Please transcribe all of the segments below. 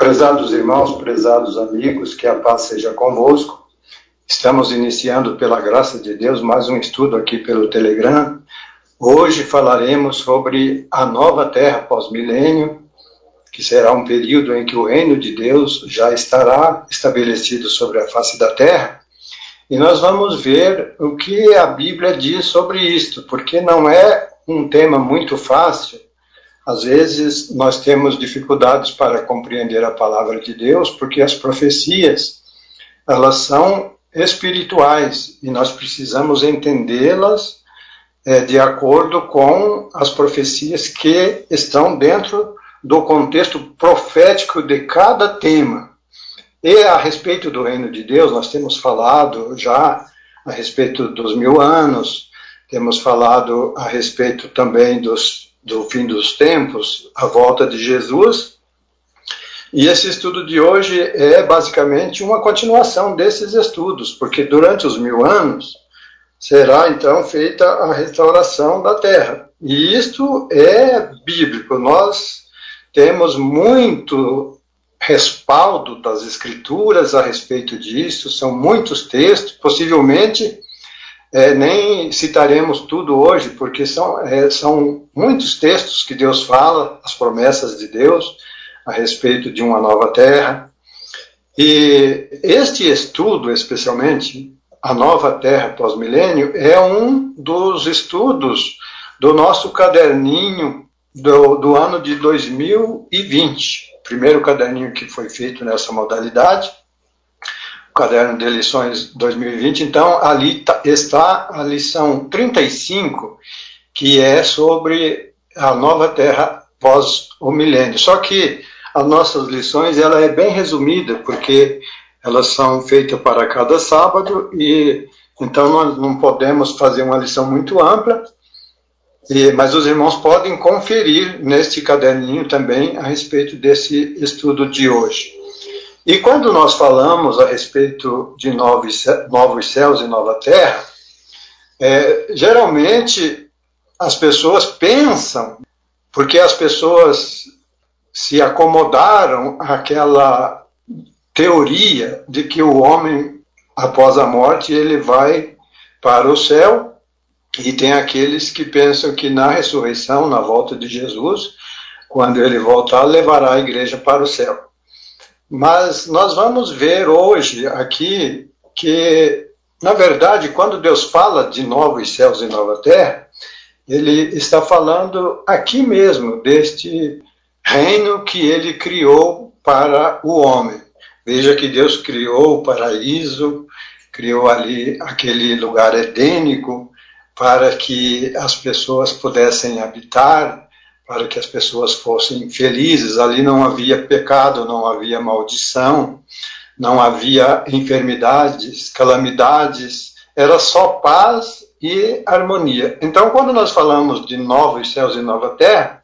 Prezados irmãos, prezados amigos, que a paz seja convosco. Estamos iniciando, pela graça de Deus, mais um estudo aqui pelo Telegram. Hoje falaremos sobre a nova terra pós-milênio, que será um período em que o reino de Deus já estará estabelecido sobre a face da terra. E nós vamos ver o que a Bíblia diz sobre isto, porque não é um tema muito fácil. Às vezes nós temos dificuldades para compreender a palavra de Deus, porque as profecias, elas são espirituais e nós precisamos entendê-las é, de acordo com as profecias que estão dentro do contexto profético de cada tema. E a respeito do reino de Deus, nós temos falado já a respeito dos mil anos, temos falado a respeito também dos, do fim dos tempos, a volta de Jesus. E esse estudo de hoje é basicamente uma continuação desses estudos, porque durante os mil anos será então feita a restauração da terra. E isto é bíblico. Nós temos muito respaldo das escrituras a respeito disso, são muitos textos, possivelmente é, nem citaremos tudo hoje, porque são, é, são muitos textos que Deus fala, as promessas de Deus a respeito de uma nova terra. E este estudo, especialmente, a nova terra pós-milênio, é um dos estudos do nosso caderninho do, do ano de 2020, primeiro caderninho que foi feito nessa modalidade, o caderno de lições 2020. Então, ali tá, está a lição 35, que é sobre a nova terra pós o milênio. Só que as nossas lições ela é bem resumida, porque elas são feitas para cada sábado e então nós não podemos fazer uma lição muito ampla e, mas os irmãos podem conferir neste caderninho também a respeito desse estudo de hoje. E quando nós falamos a respeito de novos, novos céus e nova terra, é, geralmente as pessoas pensam, porque as pessoas se acomodaram àquela teoria de que o homem, após a morte, ele vai para o céu e tem aqueles que pensam que na ressurreição, na volta de Jesus, quando ele voltar, levará a igreja para o céu. Mas nós vamos ver hoje aqui que, na verdade, quando Deus fala de novos céus e nova terra, ele está falando aqui mesmo deste reino que ele criou para o homem. Veja que Deus criou o paraíso, criou ali aquele lugar edênico, para que as pessoas pudessem habitar, para que as pessoas fossem felizes. Ali não havia pecado, não havia maldição, não havia enfermidades, calamidades, era só paz e harmonia. Então, quando nós falamos de novos céus e nova terra,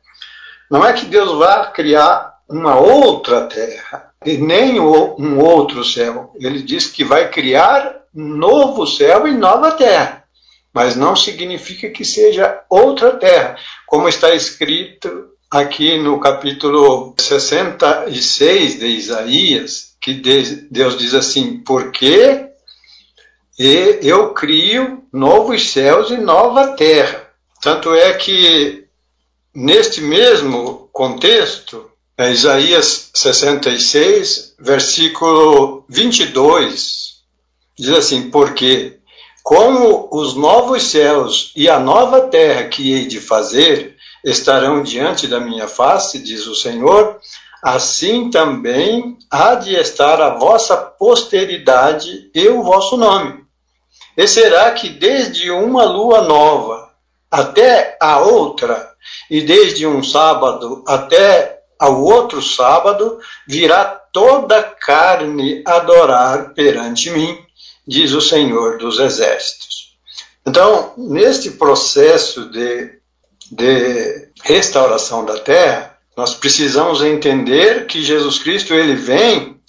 não é que Deus vá criar uma outra terra e nem um outro céu. Ele diz que vai criar novo céu e nova terra mas não significa que seja outra terra, como está escrito aqui no capítulo 66 de Isaías, que Deus diz assim: Porque eu crio novos céus e nova terra. Tanto é que, neste mesmo contexto, é Isaías 66, versículo 22, diz assim: Porque como os novos céus e a nova terra que hei de fazer estarão diante da minha face, diz o Senhor, assim também há de estar a vossa posteridade e o vosso nome. E será que desde uma lua nova até a outra, e desde um sábado até ao outro sábado, virá toda carne adorar perante mim diz o Senhor dos Exércitos. Então, neste processo de, de restauração da terra, nós precisamos entender que Jesus Cristo ele vem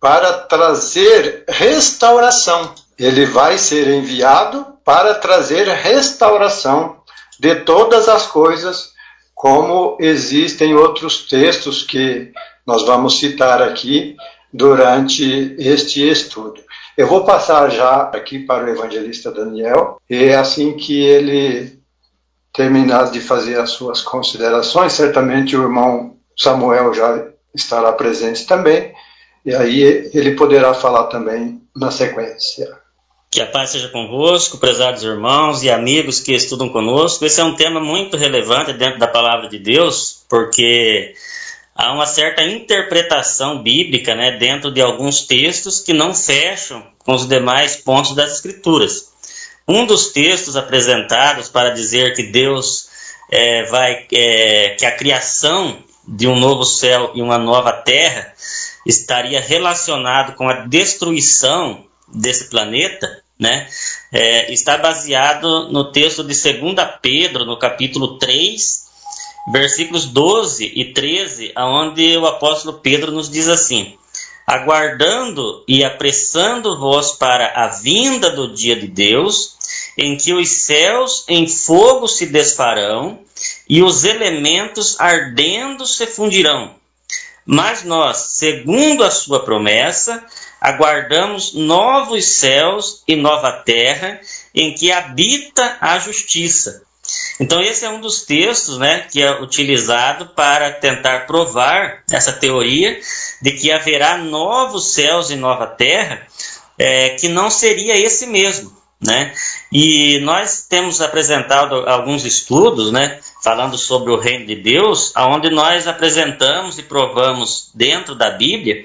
para trazer restauração. Ele vai ser enviado para trazer restauração de todas as coisas, como existem outros textos que nós vamos citar aqui durante este estudo. Eu vou passar já aqui para o evangelista Daniel, e assim que ele terminar de fazer as suas considerações, certamente o irmão Samuel já estará presente também, e aí ele poderá falar também na sequência. Que a paz seja convosco, prezados irmãos e amigos que estudam conosco. Esse é um tema muito relevante dentro da palavra de Deus, porque há uma certa interpretação bíblica né, dentro de alguns textos que não fecham com os demais pontos das Escrituras. Um dos textos apresentados para dizer que Deus é, vai, é, que a criação de um novo céu e uma nova terra estaria relacionado com a destruição desse planeta, né, é, está baseado no texto de 2 Pedro, no capítulo 3, versículos 12 e 13, onde o apóstolo Pedro nos diz assim: Aguardando e apressando-vos para a vinda do dia de Deus, em que os céus em fogo se desfarão e os elementos ardendo se fundirão. Mas nós, segundo a sua promessa, aguardamos novos céus e nova terra em que habita a justiça. Então esse é um dos textos, né, que é utilizado para tentar provar essa teoria de que haverá novos céus e nova terra, é, que não seria esse mesmo. Né? E nós temos apresentado alguns estudos, né, falando sobre o reino de Deus, onde nós apresentamos e provamos dentro da Bíblia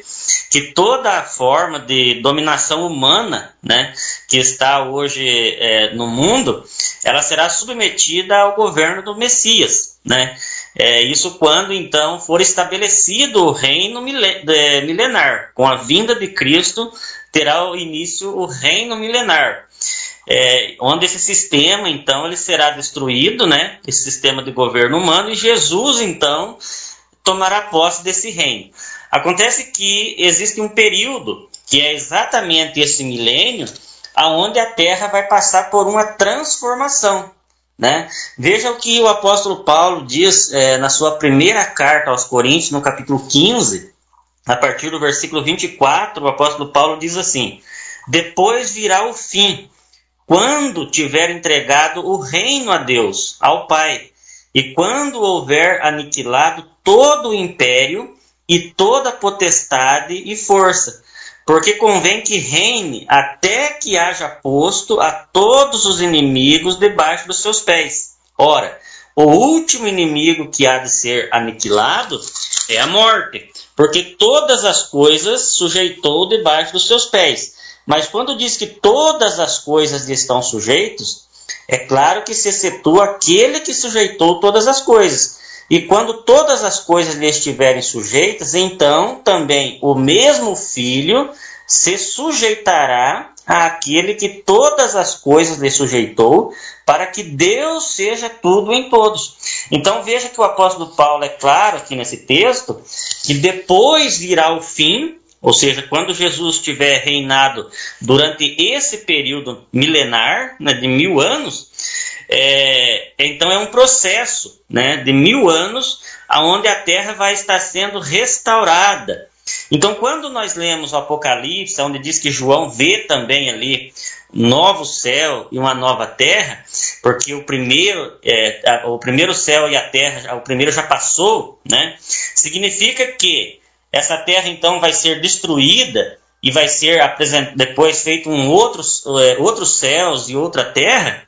que toda a forma de dominação humana, né, que está hoje é, no mundo, ela será submetida ao governo do Messias, né? É, isso quando então for estabelecido o reino milenar, com a vinda de Cristo terá início o reino milenar é, onde esse sistema, então, ele será destruído, né? Esse sistema de governo humano, e Jesus, então, tomará posse desse reino. Acontece que existe um período, que é exatamente esse milênio, aonde a Terra vai passar por uma transformação. Né? Veja o que o apóstolo Paulo diz é, na sua primeira carta aos Coríntios, no capítulo 15, a partir do versículo 24, o apóstolo Paulo diz assim: Depois virá o fim quando tiver entregado o reino a Deus, ao Pai, e quando houver aniquilado todo o império e toda potestade e força, porque convém que reine até que haja posto a todos os inimigos debaixo dos seus pés. Ora, o último inimigo que há de ser aniquilado é a morte, porque todas as coisas sujeitou debaixo dos seus pés. Mas quando diz que todas as coisas lhe estão sujeitos, é claro que se excetua aquele que sujeitou todas as coisas. E quando todas as coisas lhe estiverem sujeitas, então também o mesmo filho se sujeitará àquele que todas as coisas lhe sujeitou, para que Deus seja tudo em todos. Então veja que o apóstolo Paulo é claro aqui nesse texto que depois virá o fim ou seja, quando Jesus tiver reinado durante esse período milenar, né, de mil anos, é, então é um processo né, de mil anos onde a terra vai estar sendo restaurada. Então, quando nós lemos o Apocalipse, onde diz que João vê também ali novo céu e uma nova terra, porque o primeiro, é, o primeiro céu e a terra, o primeiro já passou, né? Significa que essa terra então vai ser destruída e vai ser depois feito um outro, é, outros céus e outra terra?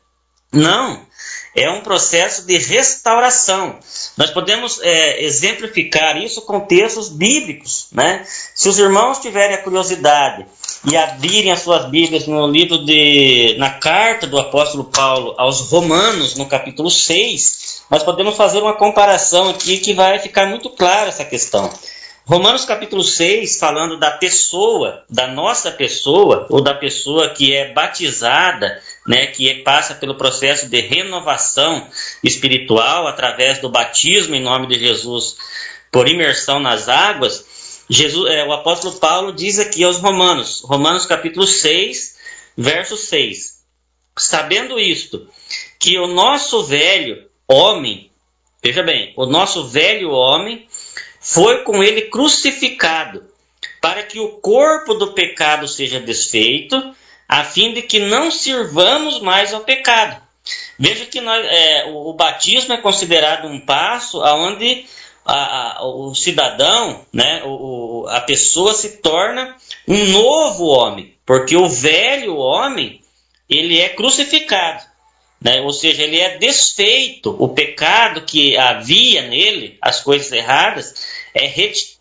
Não. É um processo de restauração. Nós podemos é, exemplificar isso com textos bíblicos. Né? Se os irmãos tiverem a curiosidade e abrirem as suas Bíblias no livro de. na carta do apóstolo Paulo aos Romanos, no capítulo 6, nós podemos fazer uma comparação aqui que vai ficar muito clara essa questão. Romanos capítulo 6, falando da pessoa, da nossa pessoa, ou da pessoa que é batizada, né, que é, passa pelo processo de renovação espiritual através do batismo em nome de Jesus por imersão nas águas, Jesus, é, o apóstolo Paulo diz aqui aos Romanos, Romanos capítulo 6, verso 6. Sabendo isto, que o nosso velho homem, veja bem, o nosso velho homem foi com ele crucificado, para que o corpo do pecado seja desfeito, a fim de que não sirvamos mais ao pecado. Veja que nós, é, o, o, batismo é considerado um passo aonde a, a, o cidadão, né, o, a pessoa se torna um novo homem, porque o velho homem ele é crucificado. Né? Ou seja, ele é desfeito. O pecado que havia nele, as coisas erradas, é,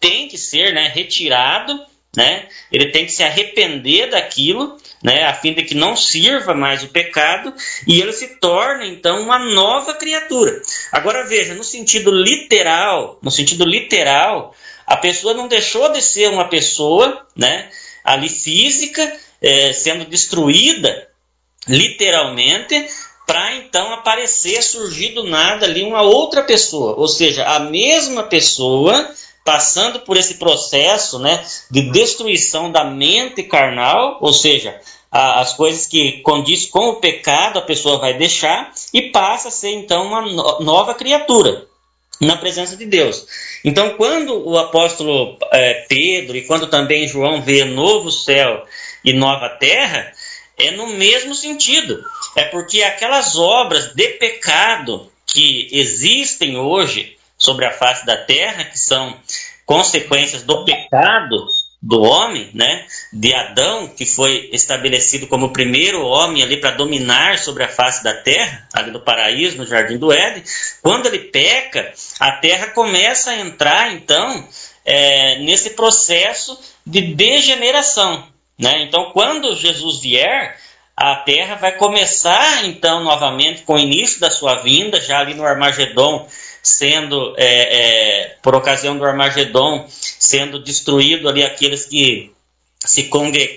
tem que ser né, retirado, né? ele tem que se arrepender daquilo, né, a fim de que não sirva mais o pecado, e ele se torna então uma nova criatura. Agora veja, no sentido literal, no sentido literal, a pessoa não deixou de ser uma pessoa, né, ali física, é, sendo destruída literalmente, para então aparecer, surgir do nada ali uma outra pessoa. Ou seja, a mesma pessoa passando por esse processo né, de destruição da mente carnal, ou seja, a, as coisas que condiz com o pecado a pessoa vai deixar e passa a ser então uma no, nova criatura na presença de Deus. Então, quando o apóstolo é, Pedro e quando também João vê novo céu e nova terra, é no mesmo sentido. É porque aquelas obras de pecado que existem hoje sobre a face da terra, que são consequências do pecado do homem, né, de Adão, que foi estabelecido como o primeiro homem ali para dominar sobre a face da terra, ali do paraíso, no jardim do Éden, quando ele peca, a terra começa a entrar então é, nesse processo de degeneração, né? Então, quando Jesus vier, a terra vai começar então novamente com o início da sua vinda, já ali no Armagedon, sendo é, é, por ocasião do Armagedon, sendo destruído ali aqueles que se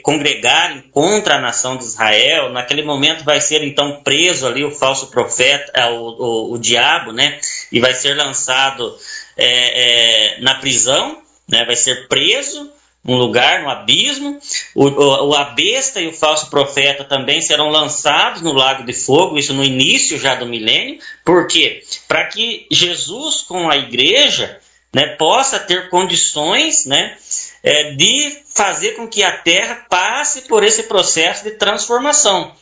congregarem contra a nação de Israel. Naquele momento vai ser então preso ali o falso profeta, é, o, o, o diabo, né? E vai ser lançado é, é, na prisão, né? Vai ser preso um lugar, no abismo. O, o, a besta e o falso profeta também serão lançados no lago de fogo, isso no início já do milênio. Por quê? Para que Jesus, com a igreja, né, possa ter condições né, é, de fazer com que a terra passe por esse processo de transformação.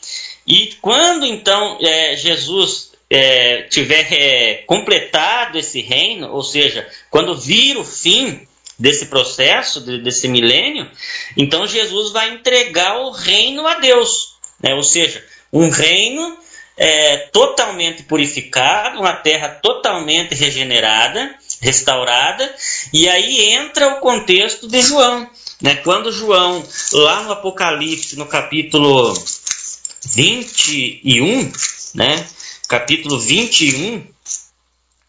E quando então é, Jesus é, tiver é, completado esse reino, ou seja, quando vir o fim desse processo, de, desse milênio, então Jesus vai entregar o reino a Deus. Né? Ou seja, um reino é, totalmente purificado, uma terra totalmente regenerada, restaurada, e aí entra o contexto de João. Né? Quando João, lá no Apocalipse, no capítulo 21, né? capítulo 21,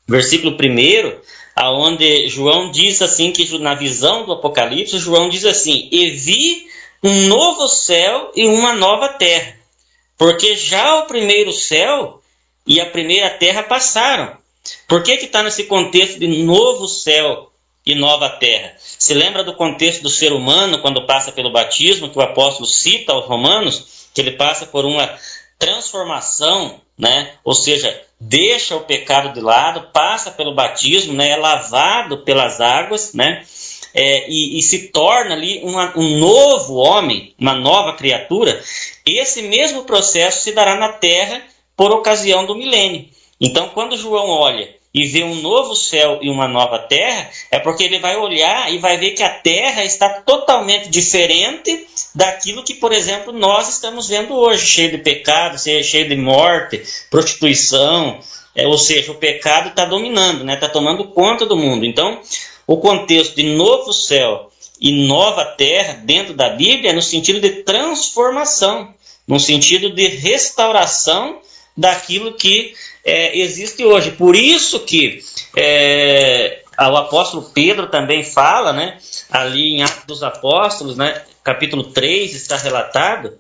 versículo 1, aonde João diz assim que na visão do Apocalipse, João diz assim: "E vi um novo céu e uma nova terra, porque já o primeiro céu e a primeira terra passaram." Por que que está nesse contexto de novo céu e nova terra? Se lembra do contexto do ser humano quando passa pelo batismo, que o apóstolo cita aos romanos, que ele passa por uma transformação, né? Ou seja, deixa o pecado de lado, passa pelo batismo, né, é lavado pelas águas, né, é, e, e, se torna ali uma, um novo homem, uma nova criatura, esse mesmo processo se dará na terra por ocasião do milênio. Então, quando João olha e vê um novo céu e uma nova terra, é porque ele vai olhar e vai ver que a terra está totalmente diferente daquilo que, por exemplo, nós estamos vendo hoje, cheio de pecado, cheio de morte, prostituição, é, ou seja, o pecado está dominando, está né, tá tomando conta do mundo. Então, o contexto de novo céu e nova terra dentro da Bíblia é no sentido de transformação, no sentido de restauração daquilo que é, existe hoje. Por isso que é, o apóstolo Pedro também fala, né, ali em Atos dos Apóstolos, né, capítulo 3 está relatado,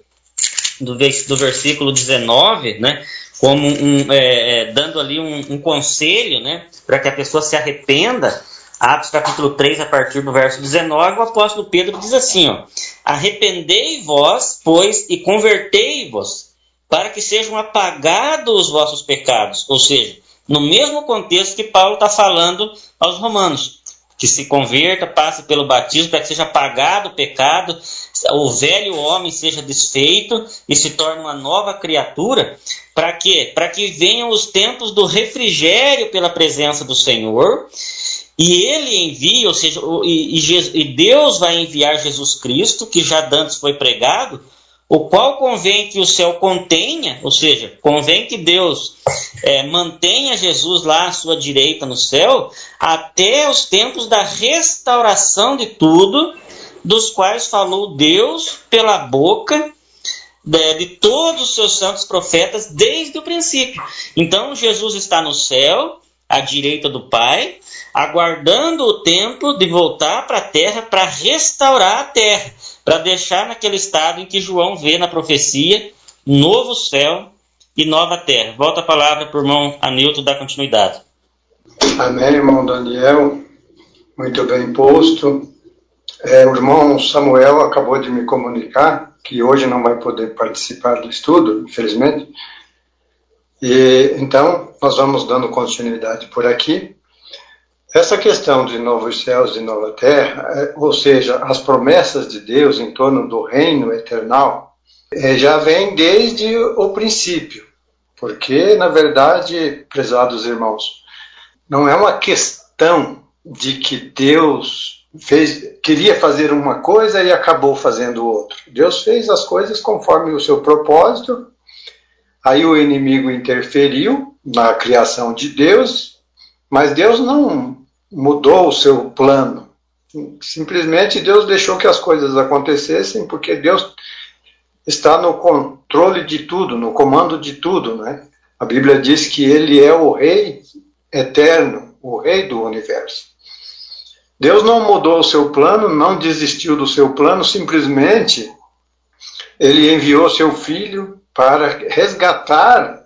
do, do versículo 19, né, como um, é, é, dando ali um, um conselho né, para que a pessoa se arrependa. Atos capítulo 3, a partir do verso 19, o apóstolo Pedro diz assim: ó, Arrependei-vos, pois, e convertei-vos, para que sejam apagados os vossos pecados. Ou seja, no mesmo contexto que Paulo está falando aos romanos. Que se converta, passe pelo batismo para que seja apagado o pecado, o velho homem seja desfeito e se torne uma nova criatura. Para quê? Para que venham os tempos do refrigério pela presença do Senhor. E ele envia, ou seja, e, e Deus vai enviar Jesus Cristo, que já antes foi pregado, o qual convém que o céu contenha, ou seja, convém que Deus é, mantenha Jesus lá à sua direita no céu, até os tempos da restauração de tudo, dos quais falou Deus pela boca de, de todos os seus santos profetas desde o princípio. Então Jesus está no céu, à direita do Pai, aguardando o tempo de voltar para a terra para restaurar a terra para deixar naquele estado em que João vê na profecia novo céu e nova terra. Volta a palavra para o irmão Anilton dar continuidade. Amém, irmão Daniel. Muito bem posto. É, o irmão Samuel acabou de me comunicar que hoje não vai poder participar do estudo, infelizmente. E então nós vamos dando continuidade por aqui. Essa questão de novos céus e nova terra, é, ou seja, as promessas de Deus em torno do reino eternal, é, já vem desde o princípio. Porque, na verdade, prezados irmãos, não é uma questão de que Deus fez, queria fazer uma coisa e acabou fazendo outra. Deus fez as coisas conforme o seu propósito, aí o inimigo interferiu na criação de Deus, mas Deus não mudou o seu plano. Simplesmente Deus deixou que as coisas acontecessem porque Deus está no controle de tudo, no comando de tudo, né? A Bíblia diz que ele é o rei eterno, o rei do universo. Deus não mudou o seu plano, não desistiu do seu plano, simplesmente ele enviou seu filho para resgatar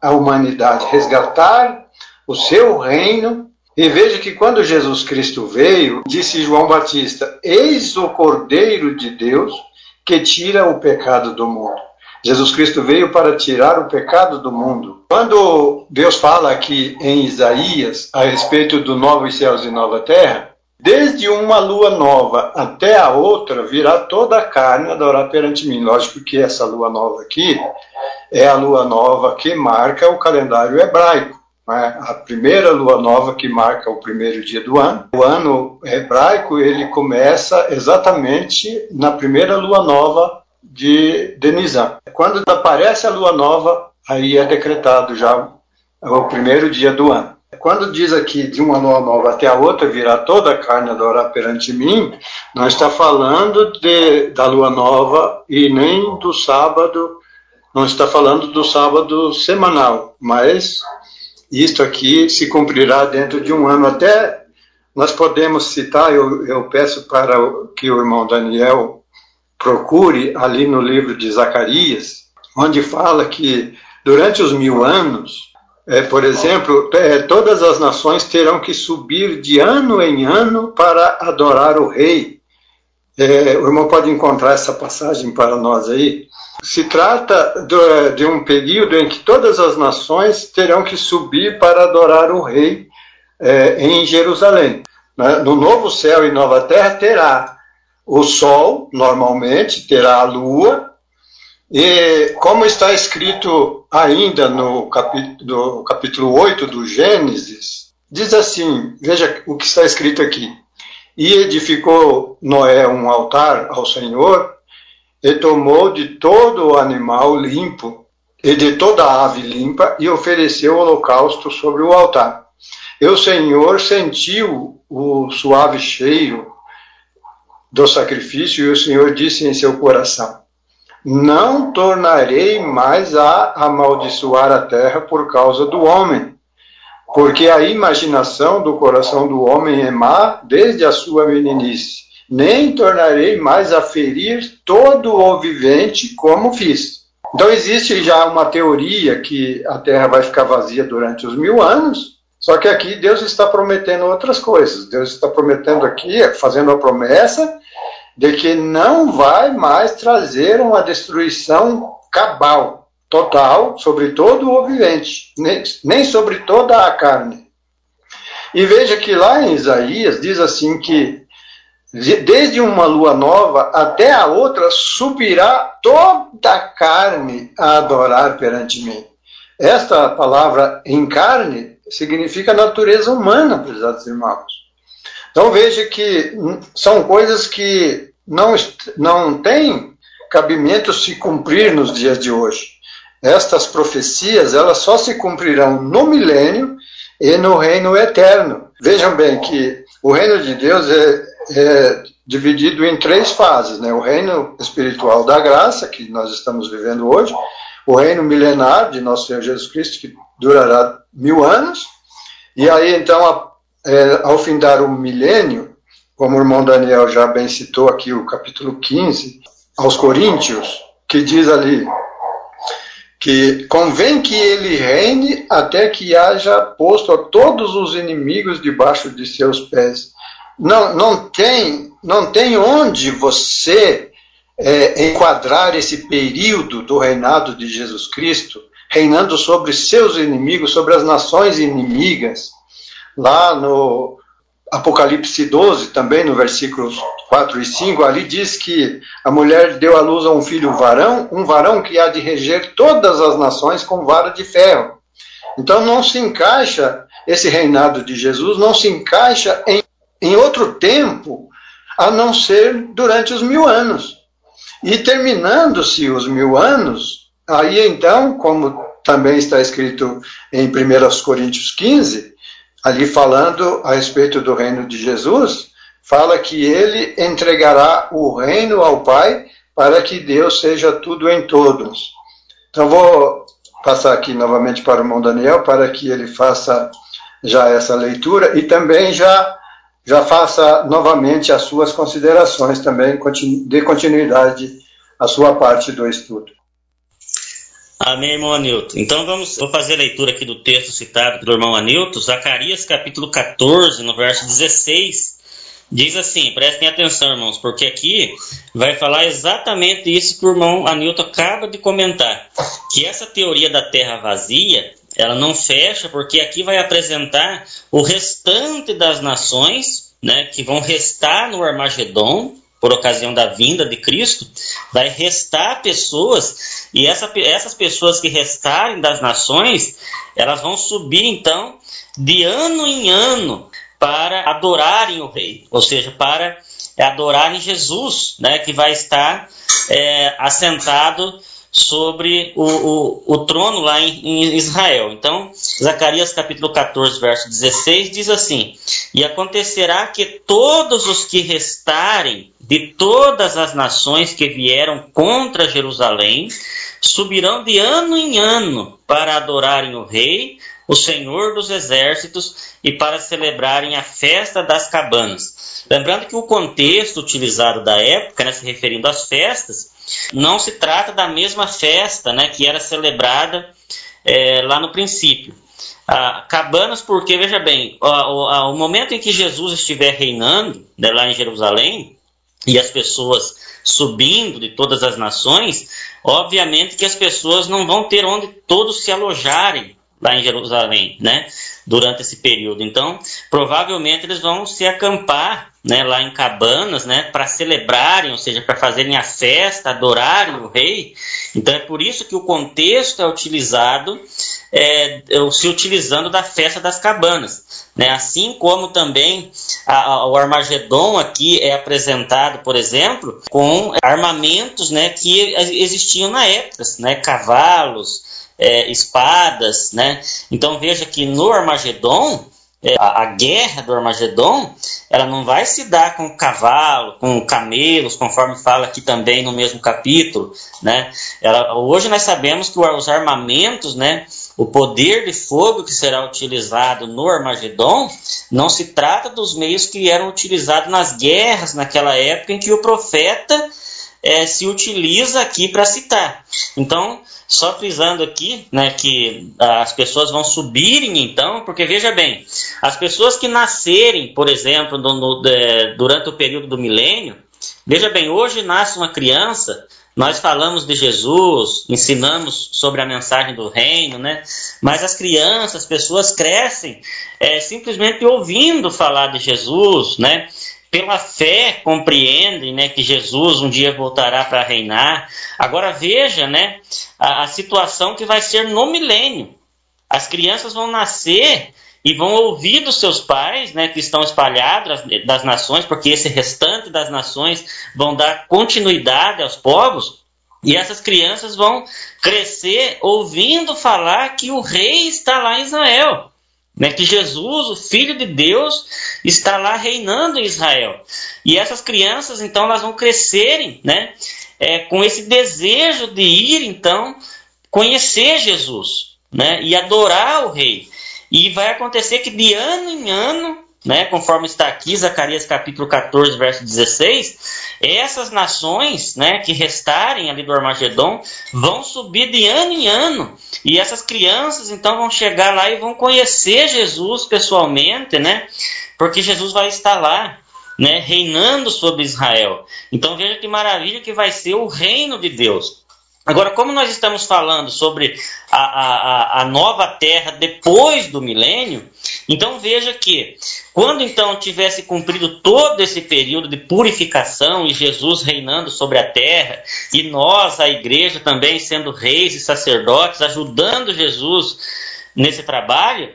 a humanidade, resgatar o seu reino e veja que quando Jesus Cristo veio, disse João Batista: Eis o Cordeiro de Deus que tira o pecado do mundo. Jesus Cristo veio para tirar o pecado do mundo. Quando Deus fala aqui em Isaías a respeito do novos céus e nova terra, desde uma lua nova até a outra virá toda a carne adorar perante mim. Lógico que essa lua nova aqui é a lua nova que marca o calendário hebraico. Né? a primeira lua nova que marca o primeiro dia do ano. O ano hebraico ele começa exatamente na primeira lua nova de Denizan. Quando aparece a lua nova, aí é decretado já o primeiro dia do ano. Quando diz aqui de uma lua nova até a outra virá toda a carne adorar perante mim, não está falando de, da lua nova e nem do sábado, não está falando do sábado semanal, mas isto aqui se cumprirá dentro de um ano. Até nós podemos citar, eu, eu peço para que o irmão Daniel procure ali no livro de Zacarias, onde fala que durante os mil anos, é, por exemplo, é, todas as nações terão que subir de ano em ano para adorar o rei. É, o irmão pode encontrar essa passagem para nós aí. Se trata de um período em que todas as nações terão que subir para adorar o rei é, em Jerusalém. Né? No novo céu e nova terra terá o sol, normalmente, terá a lua, e como está escrito ainda no capítulo, capítulo 8 do Gênesis, diz assim: veja o que está escrito aqui. E edificou Noé um altar ao Senhor e tomou de todo o animal limpo e de toda a ave limpa e ofereceu holocausto sobre o altar. E o Senhor sentiu o suave cheiro do sacrifício e o Senhor disse em seu coração: Não tornarei mais a amaldiçoar a terra por causa do homem, porque a imaginação do coração do homem é má desde a sua meninice nem tornarei mais a ferir todo o vivente como fiz. Então existe já uma teoria que a Terra vai ficar vazia durante os mil anos, só que aqui Deus está prometendo outras coisas. Deus está prometendo aqui, fazendo a promessa de que não vai mais trazer uma destruição cabal, total, sobre todo o vivente, nem, sobre toda a carne. E veja que lá em Isaías diz assim que desde uma lua nova até a outra subirá toda a carne a adorar perante mim. Esta palavra em carne significa natureza humana, prezados irmãos. Então veja que são coisas que não, não têm cabimento se cumprir nos dias de hoje. Estas profecias, elas só se cumprirão no milênio e no reino eterno. Vejam bem que o reino de Deus é, é dividido em três fases, né? O reino espiritual da graça, que nós estamos vivendo hoje, o reino milenar de nosso Senhor Jesus Cristo, que durará mil anos, e aí então, é, ao findar o milênio, como o irmão Daniel já bem citou aqui o capítulo 15, aos Coríntios, que diz ali que convém que ele reine até que haja posto a todos os inimigos debaixo de seus pés. Não, não tem, não tem onde você é, enquadrar esse período do reinado de Jesus Cristo, reinando sobre seus inimigos, sobre as nações inimigas. Lá no Apocalipse 12, também no versículos 4 e 5, ali diz que a mulher deu à luz a um filho varão, um varão que há de reger todas as nações com vara de ferro. Então não se encaixa, esse reinado de Jesus não se encaixa em, em outro tempo, a não ser durante os mil anos. E terminando-se os mil anos, aí então, como também está escrito em 1 Coríntios 15, ali falando a respeito do reino de Jesus, fala que ele entregará o reino ao Pai para que Deus seja tudo em todos. Então vou passar aqui novamente para o irmão Daniel para que ele faça já essa leitura e também já já faça novamente as suas considerações também, dê continuidade à sua parte do estudo. Amém, irmão Anilton. Então vamos, vou fazer a leitura aqui do texto citado do irmão Anilton, Zacarias capítulo 14, no verso 16. Diz assim, prestem atenção, irmãos, porque aqui vai falar exatamente isso que o irmão Anilton acaba de comentar. Que essa teoria da terra vazia, ela não fecha, porque aqui vai apresentar o restante das nações, né, que vão restar no Armagedon, por ocasião da vinda de Cristo, vai restar pessoas, e essa, essas pessoas que restarem das nações, elas vão subir então de ano em ano para adorarem o rei, ou seja, para adorarem Jesus, né, que vai estar é, assentado sobre o, o, o trono lá em, em, Israel. Então, Zacarias capítulo 14, verso 16 diz assim: E acontecerá que todos os que restarem de todas as nações que vieram contra Jerusalém subirão de ano em ano para adorarem o rei, o Senhor dos exércitos e para celebrarem a festa das cabanas. Lembrando que o contexto utilizado da época, né, se referindo às festas, não se trata da mesma festa né, que era celebrada é, lá no princípio. Ah, cabanas, porque, veja bem, o, o, momento em que Jesus estiver reinando né, lá em Jerusalém, e as pessoas subindo de todas as nações, obviamente que as pessoas não vão ter onde todos se alojarem lá em Jerusalém, né? Durante esse período. Então, provavelmente eles vão se acampar, né? Lá em cabanas, né? Para celebrarem, ou seja, para fazerem a festa, adorarem o rei. Então, é por isso que o contexto é utilizado, é, se utilizando da festa das cabanas, né? Assim como também a, a, o Armagedon aqui é apresentado, por exemplo, com armamentos, né? Que existiam na época, né? Cavalos é, espadas, né? Então veja que no Armagedon, é, a, a, guerra do Armagedon, ela não vai se dar com cavalo, com camelos, conforme fala aqui também no mesmo capítulo, né? Ela, hoje nós sabemos que os armamentos, né? O poder de fogo que será utilizado no Armagedon não se trata dos meios que eram utilizados nas guerras naquela época em que o profeta é, se utiliza aqui para citar. Então, só frisando aqui, né, que as pessoas vão subirem então, porque veja bem, as pessoas que nascerem, por exemplo, no, no, de, durante o período do milênio, veja bem, hoje nasce uma criança nós falamos de Jesus, ensinamos sobre a mensagem do reino, né? Mas as crianças, as pessoas crescem é, simplesmente ouvindo falar de Jesus, né? Pela fé compreendem, né, que Jesus um dia voltará para reinar. Agora veja, né, a, a situação que vai ser no milênio. As crianças vão nascer e vão ouvir dos seus pais, né, que estão espalhados das nações, porque esse restante das nações vão dar continuidade aos povos, e essas crianças vão crescer ouvindo falar que o rei está lá em Israel, né, que Jesus, o Filho de Deus, está lá reinando em Israel. E essas crianças, então, elas vão crescerem, né, é, com esse desejo de ir, então, conhecer Jesus, né, e adorar o rei. E vai acontecer que de ano em ano, né, conforme está aqui, Zacarias capítulo 14, verso 16, essas nações né, que restarem ali do Armagedon vão subir de ano em ano. E essas crianças então vão chegar lá e vão conhecer Jesus pessoalmente, né? Porque Jesus vai estar lá. Né, reinando sobre Israel. Então veja que maravilha que vai ser o reino de Deus. Agora, como nós estamos falando sobre a, a, a, nova terra depois do milênio, então veja que quando então tivesse cumprido todo esse período de purificação e Jesus reinando sobre a terra, e nós, a igreja, também sendo reis e sacerdotes, ajudando Jesus nesse trabalho,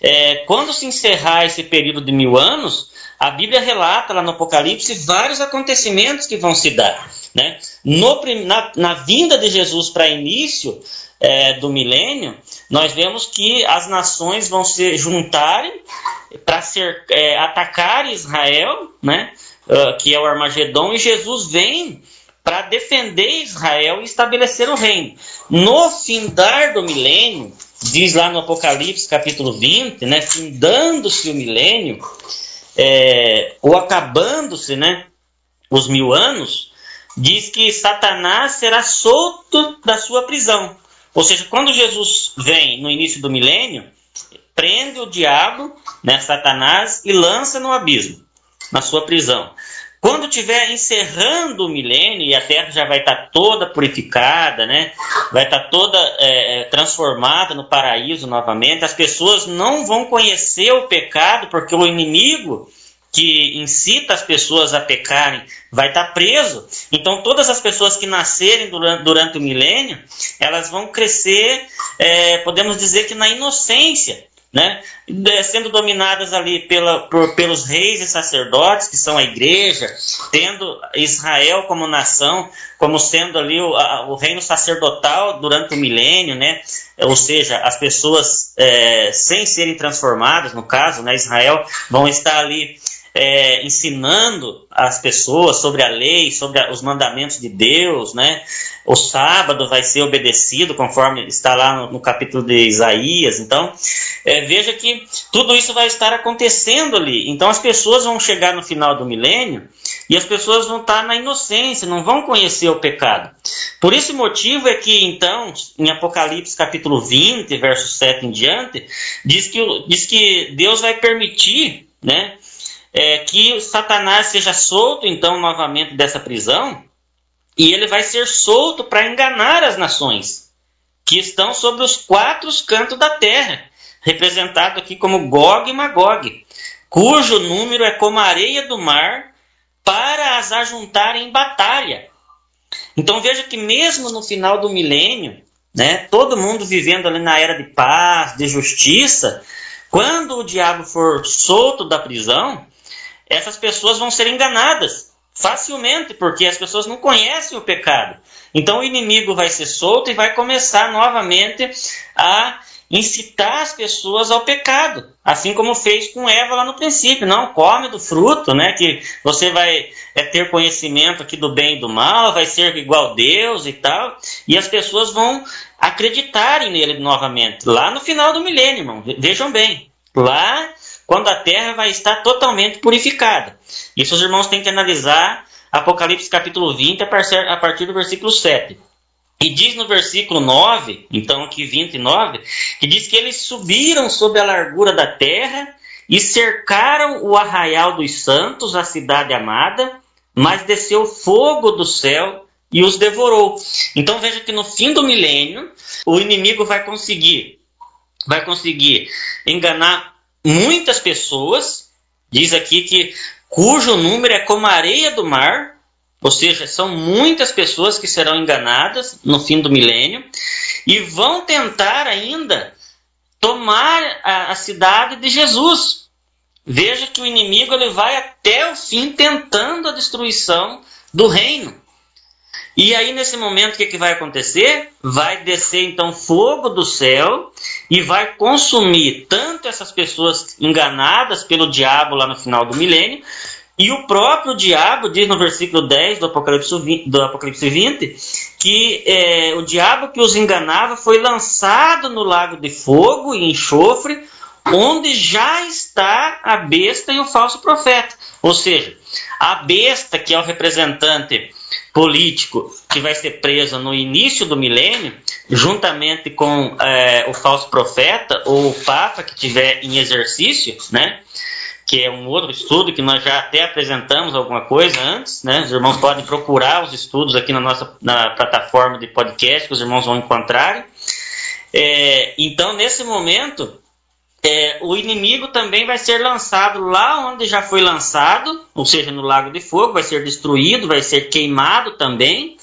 é, quando se encerrar esse período de mil anos, a Bíblia relata lá no Apocalipse vários acontecimentos que vão se dar. Né? No, na, na vinda de Jesus para início é, do milênio, nós vemos que as nações vão se juntarem para é, atacar Israel, né? Uh, que é o Armagedon, e Jesus vem para defender Israel e estabelecer o reino. No findar do milênio, diz lá no Apocalipse capítulo 20, né, findando-se o milênio, é, ou acabando-se né, os mil anos, diz que Satanás será solto da sua prisão. Ou seja, quando Jesus vem no início do milênio, prende o diabo, né, Satanás, e lança no abismo, na sua prisão. Quando estiver encerrando o milênio e a terra já vai estar toda purificada, né? vai estar toda é, é, transformada no paraíso novamente, as pessoas não vão conhecer o pecado, porque o inimigo que incita as pessoas a pecarem vai estar preso. Então, todas as pessoas que nascerem durante, durante o milênio, elas vão crescer, é, podemos dizer que na inocência né? sendo dominadas ali pela, por, pelos reis e sacerdotes, que são a igreja, tendo Israel como nação, como sendo ali o, a, o reino sacerdotal durante o milênio, né? ou seja, as pessoas é, sem serem transformadas, no caso, né, Israel, vão estar ali é, ensinando as pessoas sobre a lei, sobre a, os mandamentos de Deus, né? O sábado vai ser obedecido, conforme está lá no, no capítulo de Isaías. Então, é, veja que tudo isso vai estar acontecendo ali. Então, as pessoas vão chegar no final do milênio e as pessoas vão estar na inocência, não vão conhecer o pecado. Por esse motivo é que, então, em Apocalipse capítulo 20, verso 7 em diante, diz que, diz que Deus vai permitir, né? é, que Satanás seja solto, então, novamente dessa prisão, e ele vai ser solto para enganar as nações que estão sobre os quatro cantos da terra, representado aqui como Gog e Magog, cujo número é como a areia do mar, para as ajuntar em batalha. Então veja que mesmo no final do milênio, né, todo mundo vivendo ali na era de paz, de justiça, quando o diabo for solto da prisão, essas pessoas vão ser enganadas facilmente, porque as pessoas não conhecem o pecado. Então o inimigo vai ser solto e vai começar novamente a incitar as pessoas ao pecado, assim como fez com Eva lá no princípio, não come do fruto, né? Que você vai é, ter conhecimento aqui do bem e do mal, vai ser igual Deus e tal, e as pessoas vão acreditarem nele novamente lá no final do milênio, irmão. Vejam bem, lá quando a terra vai estar totalmente purificada. Isso os irmãos têm que analisar Apocalipse capítulo 20 a partir do versículo 7. E diz no versículo 9, então aqui 29, que diz que eles subiram sobre a largura da terra e cercaram o arraial dos santos, a cidade amada, mas desceu fogo do céu e os devorou. Então veja que no fim do milênio, o inimigo vai conseguir vai conseguir enganar muitas pessoas. Diz aqui que cujo número é como a areia do mar, ou seja, são muitas pessoas que serão enganadas no fim do milênio e vão tentar ainda tomar a, a cidade de Jesus. Veja que o inimigo ele vai até o fim tentando a destruição do reino. E aí, nesse momento, o que, que vai acontecer? Vai descer então fogo do céu e vai consumir tanto essas pessoas enganadas pelo diabo lá no final do milênio, e o próprio diabo diz no versículo 10 do Apocalipse 20, do Apocalipse 20 que é, o diabo que os enganava foi lançado no lago de fogo e enxofre, onde já está a besta e o falso profeta. Ou seja, a besta, que é o representante político que vai ser preso no início do milênio, juntamente com é, o falso profeta ou o papa que tiver em exercício, né? Que é um outro estudo que nós já até apresentamos alguma coisa antes, né? Os irmãos podem procurar os estudos aqui na nossa na plataforma de podcast que os irmãos vão encontrar. É, então, nesse momento, é, o inimigo também vai ser lançado lá onde já foi lançado, ou seja, no Lago de Fogo, vai ser destruído, vai ser queimado também,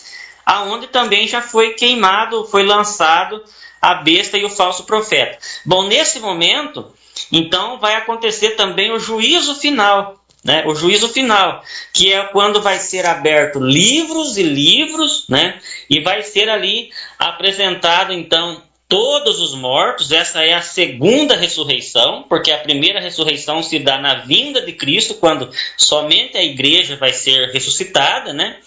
aonde também já foi queimado, foi lançado a besta e o falso profeta. Bom, nesse momento, então vai acontecer também o juízo final. Né, o juízo final, que é quando vai ser aberto livros e livros, né, e vai ser ali apresentado então todos os mortos, essa é a segunda ressurreição, porque a primeira ressurreição se dá na vinda de Cristo, quando somente a igreja vai ser ressuscitada, né?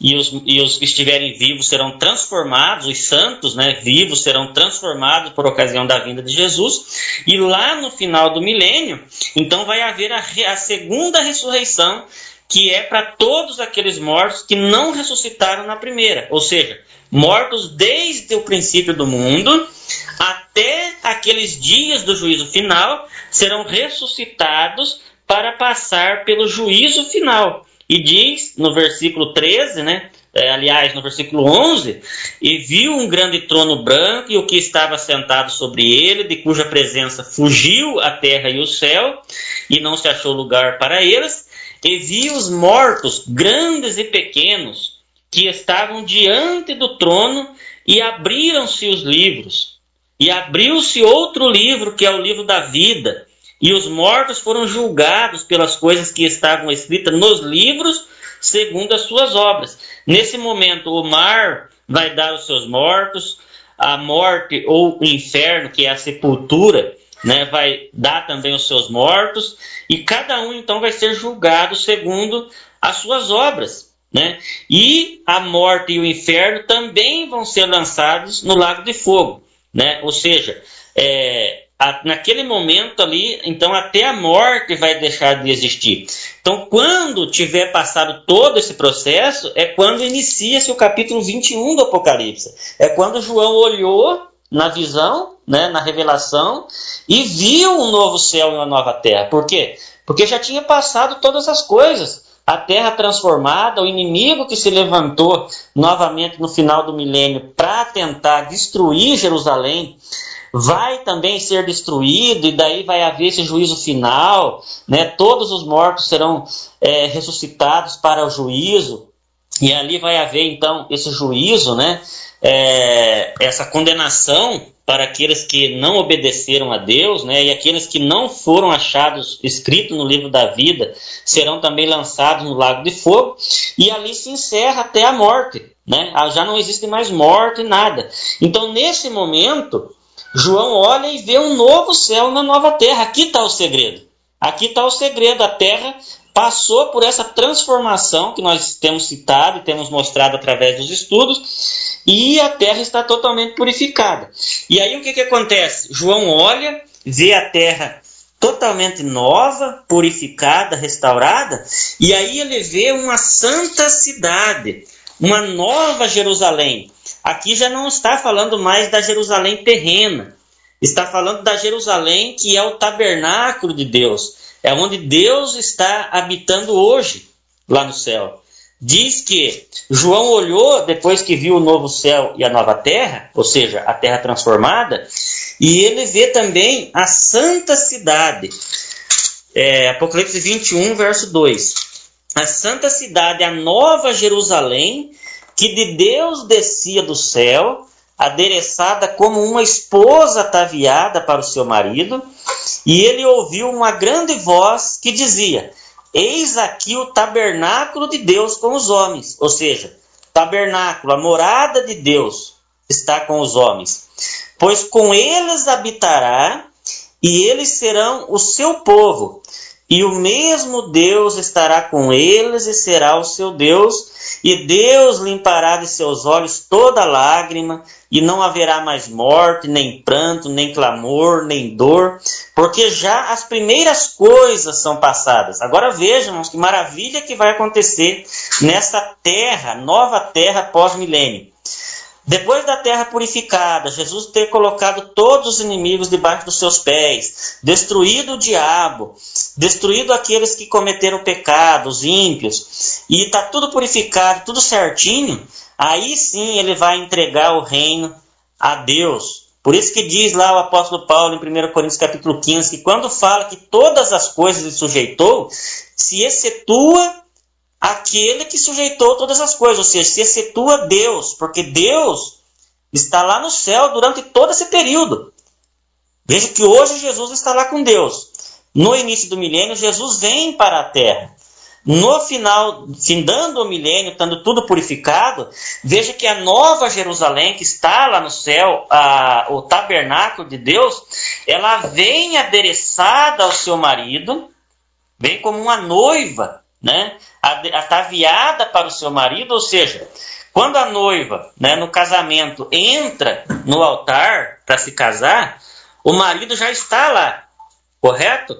E os, e os que estiverem vivos serão transformados, os santos né, vivos serão transformados por ocasião da vinda de Jesus. E lá no final do milênio, então vai haver a, a segunda ressurreição, que é para todos aqueles mortos que não ressuscitaram na primeira, ou seja, mortos desde o princípio do mundo até aqueles dias do juízo final, serão ressuscitados para passar pelo juízo final. E diz no versículo 13, né? É, aliás, no versículo 11, e viu um grande trono branco e o que estava sentado sobre ele, de cuja presença fugiu a terra e o céu, e não se achou lugar para eles, e viu os mortos, grandes e pequenos, que estavam diante do trono e abriram-se os livros. E abriu-se outro livro, que é o livro da vida. E os mortos foram julgados pelas coisas que estavam escritas nos livros, segundo as suas obras. Nesse momento, o mar vai dar os seus mortos, a morte ou o inferno, que é a sepultura, né, vai dar também os seus mortos, e cada um então vai ser julgado segundo as suas obras. Né? E a morte e o inferno também vão ser lançados no lago de fogo. Né? Ou seja, é, naquele momento ali, então até a morte vai deixar de existir. Então, quando tiver passado todo esse processo, é quando inicia-se o capítulo 21 do Apocalipse. É quando João olhou na visão, né, na revelação, e viu um novo céu e uma nova terra. Por quê? Porque já tinha passado todas as coisas a terra transformada, o inimigo que se levantou novamente no final do milênio para tentar destruir Jerusalém, vai também ser destruído, e daí vai haver esse juízo final, né? todos os mortos serão é, ressuscitados para o juízo, e ali vai haver então esse juízo, né? É, essa condenação para aqueles que não obedeceram a Deus, né, e aqueles que não foram achados escritos no livro da vida serão também lançados no lago de fogo, e ali se encerra até a morte, né? Ah, já não existe mais morte, nada. Então, nesse momento, João olha e vê um novo céu na nova terra. Aqui está o segredo. Aqui está o segredo. A terra passou por essa transformação que nós temos citado e temos mostrado através dos estudos, e a terra está totalmente purificada. E aí o que, que acontece? João olha, vê a terra totalmente nova, purificada, restaurada, e aí ele vê uma santa cidade, uma nova Jerusalém. Aqui já não está falando mais da Jerusalém terrena, está falando da Jerusalém que é o tabernáculo de Deus, é onde Deus está habitando hoje, lá no céu. diz que João olhou depois que viu o novo céu e a nova terra, ou seja, a terra transformada, e ele vê também a santa cidade. É, Apocalipse 21, verso 2. A santa cidade, a nova Jerusalém, que de Deus descia do céu, adereçada como uma esposa ataviada para o seu marido, e ele ouviu uma grande voz que dizia: Eis aqui o tabernáculo de Deus com os homens. Ou seja, tabernáculo, a morada de Deus está com os homens. Pois com eles habitará, e eles serão o seu povo, e o mesmo Deus estará com eles e será o seu Deus, e Deus limpará de seus olhos toda lágrima, e não haverá mais morte, nem pranto, nem clamor, nem dor, porque já as primeiras coisas são passadas. Agora vejam que maravilha que vai acontecer nessa terra, nova terra pós-milênio. Depois da terra purificada, Jesus ter colocado todos os inimigos debaixo dos seus pés, destruído o diabo, destruído aqueles que cometeram pecado, os ímpios, e está tudo purificado, tudo certinho, aí sim ele vai entregar o reino a Deus. Por isso que diz lá o apóstolo Paulo em 1 Coríntios capítulo 15, que quando fala que todas as coisas ele sujeitou, se excetua aquele que sujeitou todas as coisas, ou seja, se excetua Deus, porque Deus está lá no céu durante todo esse período. Veja que hoje Jesus está lá com Deus. No início do milênio, Jesus vem para a terra. No final, findando o milênio, estando tudo purificado, veja que a nova Jerusalém, que está lá no céu, a, o tabernáculo de Deus, ela vem adereçada ao seu marido, vem como uma noiva né, ataviada para o seu marido, ou seja, quando a noiva, né, no casamento, entra no altar para se casar, o marido já está lá, correto?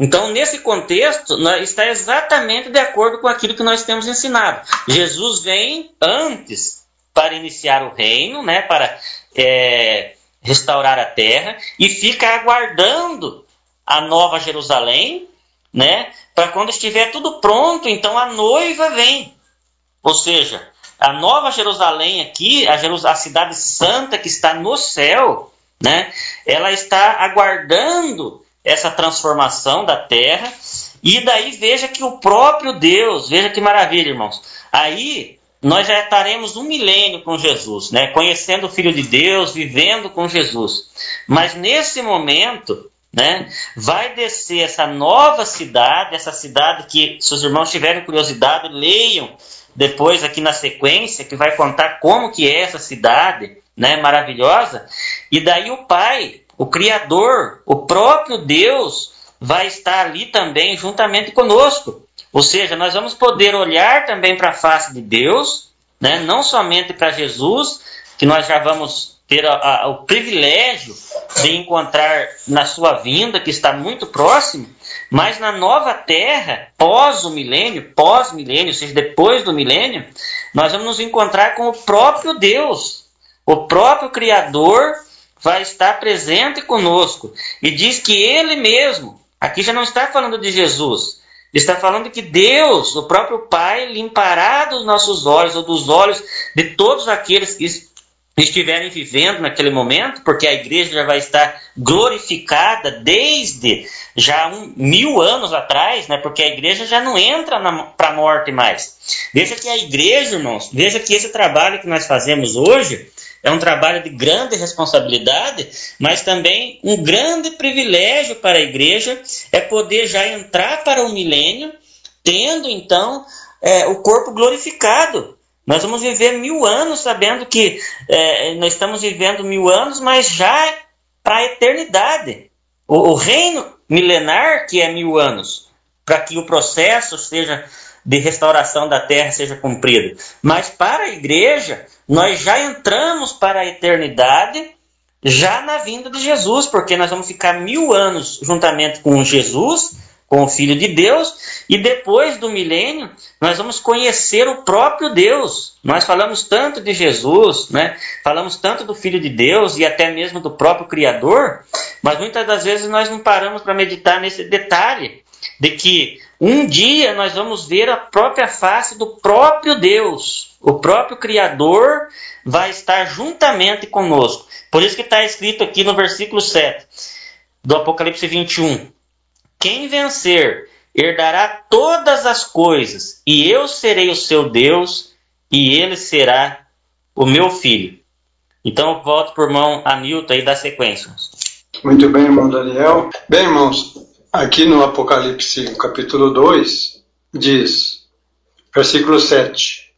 Então, nesse contexto, está exatamente de acordo com aquilo que nós temos ensinado. Jesus vem antes para iniciar o reino, né, para é, restaurar a terra, e fica aguardando a nova Jerusalém, né, para quando estiver tudo pronto, então a noiva vem. Ou seja, a nova Jerusalém aqui, a, Jerus a cidade santa que está no céu, né? Ela está aguardando essa transformação da terra. E daí veja que o próprio Deus, veja que maravilha, irmãos. Aí nós já estaremos um milênio com Jesus, né? Conhecendo o Filho de Deus, vivendo com Jesus. Mas nesse momento, né? Vai descer essa nova cidade, essa cidade que, se os irmãos tiverem curiosidade, leiam depois aqui na sequência, que vai contar como que é essa cidade, né? Maravilhosa. E daí o Pai, o Criador, o próprio Deus, vai estar ali também juntamente conosco. Ou seja, nós vamos poder olhar também para a face de Deus, né? não somente para Jesus, que nós já vamos ter a, a, o privilégio de encontrar na sua vinda, que está muito próximo, mas na nova terra, pós o milênio, pós-milênio, ou seja, depois do milênio, nós vamos nos encontrar com o próprio Deus, o próprio Criador vai estar presente conosco. E diz que Ele mesmo, aqui já não está falando de Jesus, está falando que Deus, o próprio Pai, limpará dos nossos olhos, ou dos olhos de todos aqueles que estiverem vivendo naquele momento, porque a igreja já vai estar glorificada desde já um, mil anos atrás, né? porque a igreja já não entra para a morte mais. Veja que a igreja, irmãos, veja que esse trabalho que nós fazemos hoje é um trabalho de grande responsabilidade, mas também um grande privilégio para a igreja é poder já entrar para o milênio, tendo então é, o corpo glorificado. Nós vamos viver mil anos sabendo que é, nós estamos vivendo mil anos, mas já para a eternidade. O, o, reino milenar, que é mil anos, para que o processo seja de restauração da terra seja cumprido. Mas para a igreja, nós já entramos para a eternidade já na vinda de Jesus, porque nós vamos ficar mil anos juntamente com Jesus com o Filho de Deus, e depois do milênio, nós vamos conhecer o próprio Deus. Nós falamos tanto de Jesus, né? falamos tanto do Filho de Deus e até mesmo do próprio Criador, mas muitas das vezes nós não paramos para meditar nesse detalhe, de que um dia nós vamos ver a própria face do próprio Deus, o próprio Criador vai estar juntamente conosco. Por isso que está escrito aqui no versículo 7 do Apocalipse 21. Quem vencer herdará todas as coisas, e eu serei o seu Deus, e ele será o meu filho. Então volto por mão a Newton aí da sequência. Muito bem, irmão Daniel. Bem, irmãos, aqui no Apocalipse, capítulo 2, diz, versículo 7.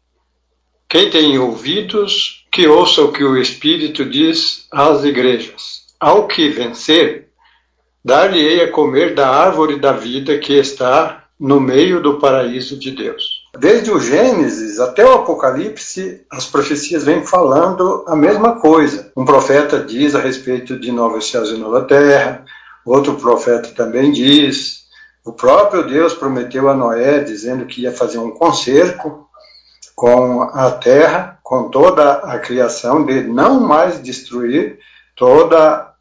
Quem tem ouvidos, que ouça o que o Espírito diz às igrejas. Ao que vencer, dar-lhe-ei a comer da árvore da vida que está no meio do paraíso de Deus. Desde o Gênesis até o Apocalipse, as profecias vêm falando a mesma coisa. Um profeta diz a respeito de novos céus e nova terra, outro profeta também diz. O próprio Deus prometeu a Noé, dizendo que ia fazer um concerto com a terra, com toda a criação, de não mais destruir toda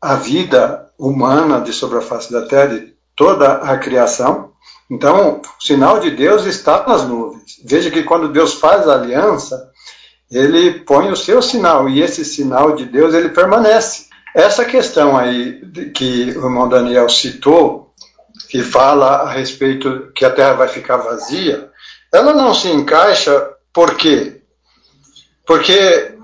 a vida humana de sobre a face da terra, de toda a criação. Então, o sinal de Deus está nas nuvens. Veja que quando Deus faz a aliança, ele põe o seu sinal, e esse sinal de Deus ele permanece. Essa questão aí que o irmão Daniel citou, que fala a respeito que a terra vai ficar vazia, ela não se encaixa por quê? Porque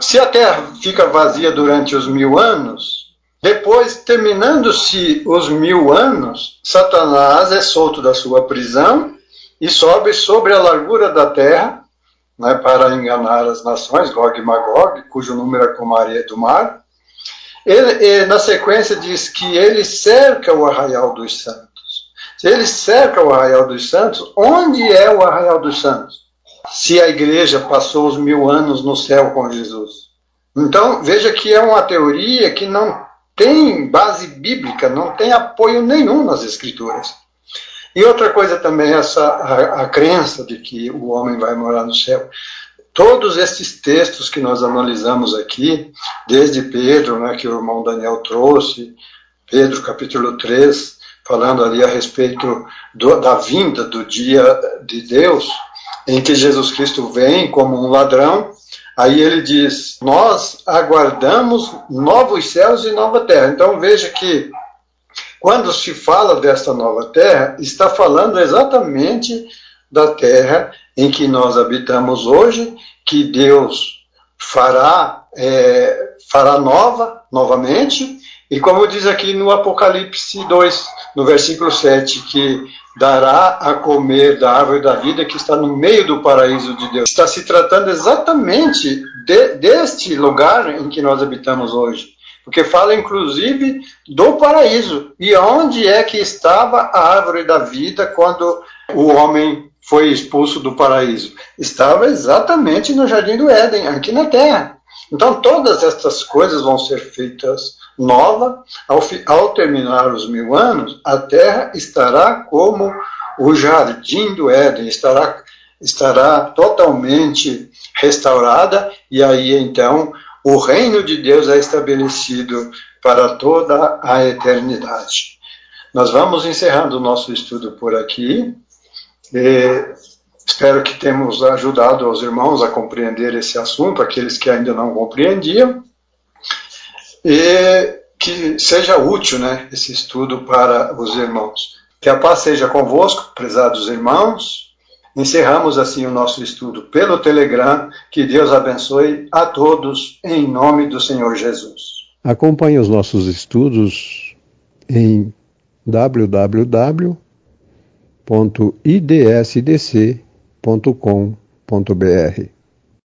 se a terra fica vazia durante os mil anos, depois, terminando-se os mil anos, Satanás é solto da sua prisão e sobe sobre a largura da terra né, para enganar as nações, Gog e Magog, cujo número é como a areia do mar. Ele, na sequência, diz que ele cerca o arraial dos santos. Se ele cerca o arraial dos santos, onde é o arraial dos santos? Se a igreja passou os mil anos no céu com Jesus. Então, veja que é uma teoria que não tem base bíblica, não tem apoio nenhum nas escrituras. E outra coisa também, essa a, a crença de que o homem vai morar no céu. Todos esses textos que nós analisamos aqui, desde Pedro, né, que o irmão Daniel trouxe, Pedro capítulo 3, falando ali a respeito do, da vinda do dia de Deus, em que Jesus Cristo vem como um ladrão, Aí ele diz: Nós aguardamos novos céus e nova terra. Então veja que quando se fala desta nova terra, está falando exatamente da terra em que nós habitamos hoje, que Deus fará, é, fará nova, novamente, e como diz aqui no Apocalipse 2, no versículo 7, que dará a comer da árvore da vida que está no meio do paraíso de Deus. Está se tratando exatamente de, deste lugar em que nós habitamos hoje. Porque fala inclusive do paraíso. E onde é que estava a árvore da vida quando o homem foi expulso do paraíso? Estava exatamente no jardim do Éden, aqui na terra. Então todas estas coisas vão ser feitas nova, ao, ao terminar os mil anos, a terra estará como o jardim do Éden, estará, estará totalmente restaurada, e aí então o reino de Deus é estabelecido para toda a eternidade. Nós vamos encerrando o nosso estudo por aqui. E espero que tenhamos ajudado os irmãos a compreender esse assunto, aqueles que ainda não compreendiam e que seja útil né, esse estudo para os irmãos. Que a paz seja convosco, prezados irmãos. Encerramos assim o nosso estudo pelo Telegram. Que Deus abençoe a todos em nome do Senhor Jesus. Acompanhe os nossos estudos em www.idsdc.com.br.